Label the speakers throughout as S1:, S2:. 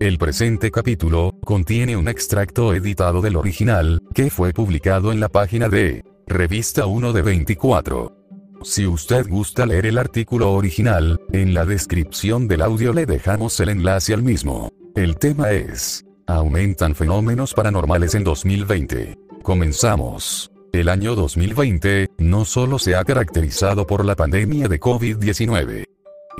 S1: El presente capítulo contiene un extracto editado del original, que fue publicado en la página de Revista 1 de 24. Si usted gusta leer el artículo original, en la descripción del audio le dejamos el enlace al mismo. El tema es, aumentan fenómenos paranormales en 2020. Comenzamos. El año 2020 no solo se ha caracterizado por la pandemia de COVID-19,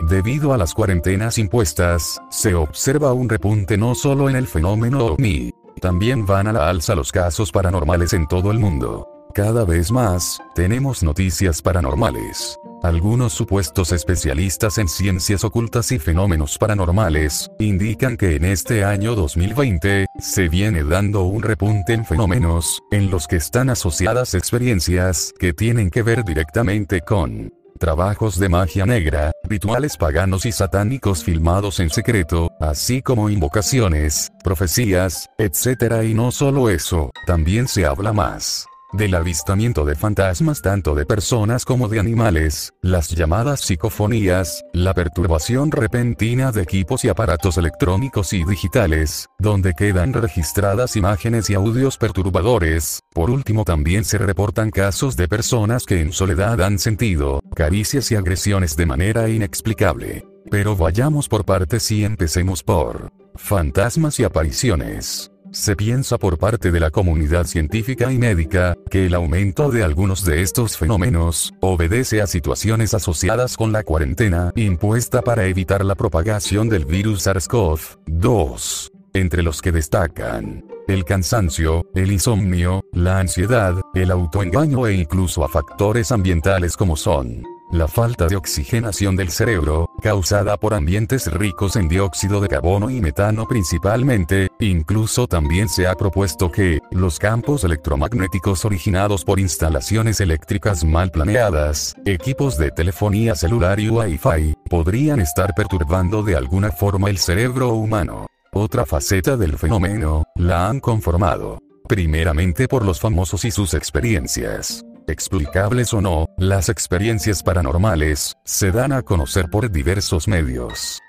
S1: Debido a las cuarentenas impuestas, se observa un repunte no solo en el fenómeno OVNI, también van a la alza los casos paranormales en todo el mundo. Cada vez más, tenemos noticias paranormales. Algunos supuestos especialistas en ciencias ocultas y fenómenos paranormales, indican que en este año 2020, se viene dando un repunte en fenómenos, en los que están asociadas experiencias que tienen que ver directamente con trabajos de magia negra, rituales paganos y satánicos filmados en secreto, así como invocaciones, profecías, etc. Y no solo eso, también se habla más del avistamiento de fantasmas tanto de personas como de animales, las llamadas psicofonías, la perturbación repentina de equipos y aparatos electrónicos y digitales, donde quedan registradas imágenes y audios perturbadores, por último también se reportan casos de personas que en soledad han sentido, caricias y agresiones de manera inexplicable. Pero vayamos por partes y empecemos por fantasmas y apariciones. Se piensa por parte de la comunidad científica y médica, que el aumento de algunos de estos fenómenos, obedece a situaciones asociadas con la cuarentena impuesta para evitar la propagación del virus SARS-CoV-2, entre los que destacan el cansancio, el insomnio, la ansiedad, el autoengaño e incluso a factores ambientales como son la falta de oxigenación del cerebro, causada por ambientes ricos en dióxido de carbono y metano principalmente, incluso también se ha propuesto que, los campos electromagnéticos originados por instalaciones eléctricas mal planeadas, equipos de telefonía celular y Wi-Fi, podrían estar perturbando de alguna forma el cerebro humano. Otra faceta del fenómeno, la han conformado. Primeramente por los famosos y sus experiencias explicables o no, las experiencias paranormales, se dan a conocer por diversos medios.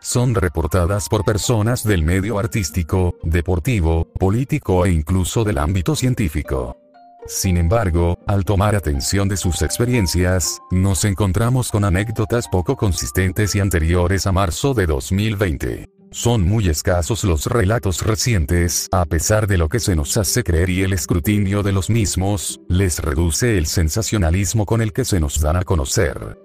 S1: Son reportadas por personas del medio artístico, deportivo, político e incluso del ámbito científico. Sin embargo, al tomar atención de sus experiencias, nos encontramos con anécdotas poco consistentes y anteriores a marzo de 2020. Son muy escasos los relatos recientes, a pesar de lo que se nos hace creer y el escrutinio de los mismos, les reduce el sensacionalismo con el que se nos dan a conocer.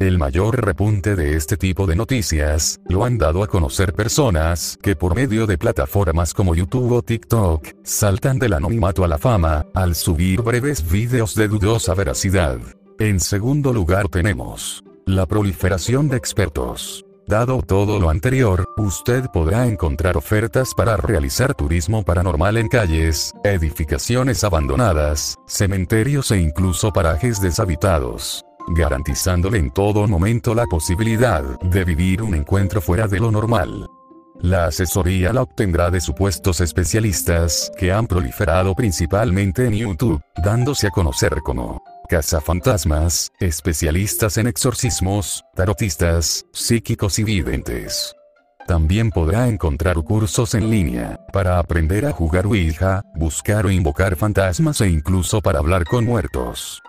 S1: El mayor repunte de este tipo de noticias, lo han dado a conocer personas que por medio de plataformas como YouTube o TikTok, saltan del anonimato a la fama, al subir breves vídeos de dudosa veracidad. En segundo lugar tenemos la proliferación de expertos. Dado todo lo anterior, usted podrá encontrar ofertas para realizar turismo paranormal en calles, edificaciones abandonadas, cementerios e incluso parajes deshabitados garantizándole en todo momento la posibilidad de vivir un encuentro fuera de lo normal. La asesoría la obtendrá de supuestos especialistas que han proliferado principalmente en YouTube, dándose a conocer como cazafantasmas, especialistas en exorcismos, tarotistas, psíquicos y videntes. También podrá encontrar cursos en línea, para aprender a jugar Ouija, buscar o invocar fantasmas e incluso para hablar con muertos.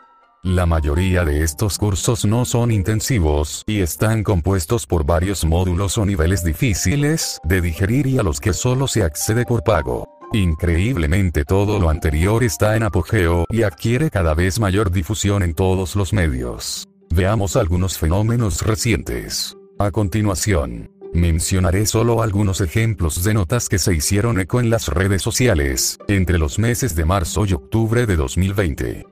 S1: La mayoría de estos cursos no son intensivos y están compuestos por varios módulos o niveles difíciles de digerir y a los que solo se accede por pago. Increíblemente todo lo anterior está en apogeo y adquiere cada vez mayor difusión en todos los medios. Veamos algunos fenómenos recientes. A continuación, mencionaré solo algunos ejemplos de notas que se hicieron eco en las redes sociales, entre los meses de marzo y octubre de 2020.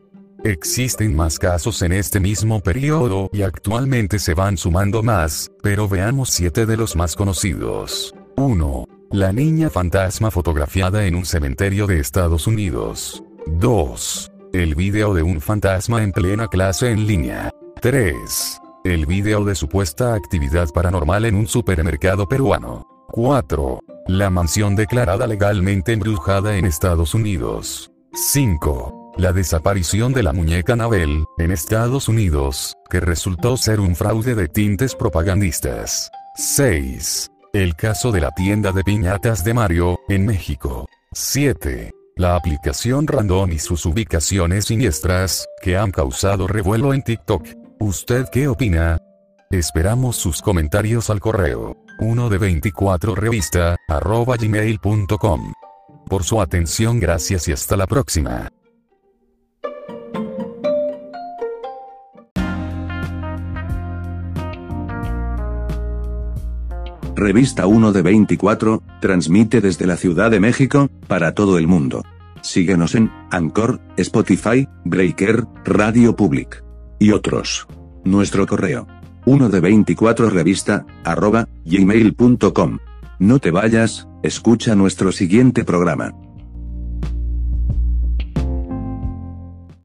S1: Existen más casos en este mismo periodo y actualmente se van sumando más, pero veamos siete de los más conocidos. 1. La niña fantasma fotografiada en un cementerio de Estados Unidos. 2. El video de un fantasma en plena clase en línea. 3. El video de supuesta actividad paranormal en un supermercado peruano. 4. La mansión declarada legalmente embrujada en Estados Unidos. 5. La desaparición de la muñeca Nabel, en Estados Unidos, que resultó ser un fraude de tintes propagandistas. 6. El caso de la tienda de piñatas de Mario, en México. 7. La aplicación Random y sus ubicaciones siniestras, que han causado revuelo en TikTok. ¿Usted qué opina? Esperamos sus comentarios al correo 1 de 24 revista, arroba gmail.com. Por su atención gracias y hasta la próxima.
S2: Revista 1 de 24, transmite desde la Ciudad de México, para todo el mundo. Síguenos en Anchor, Spotify, Breaker, Radio Public y otros. Nuestro correo 1 de 24 revista, arroba, gmail.com. No te vayas, escucha nuestro siguiente programa.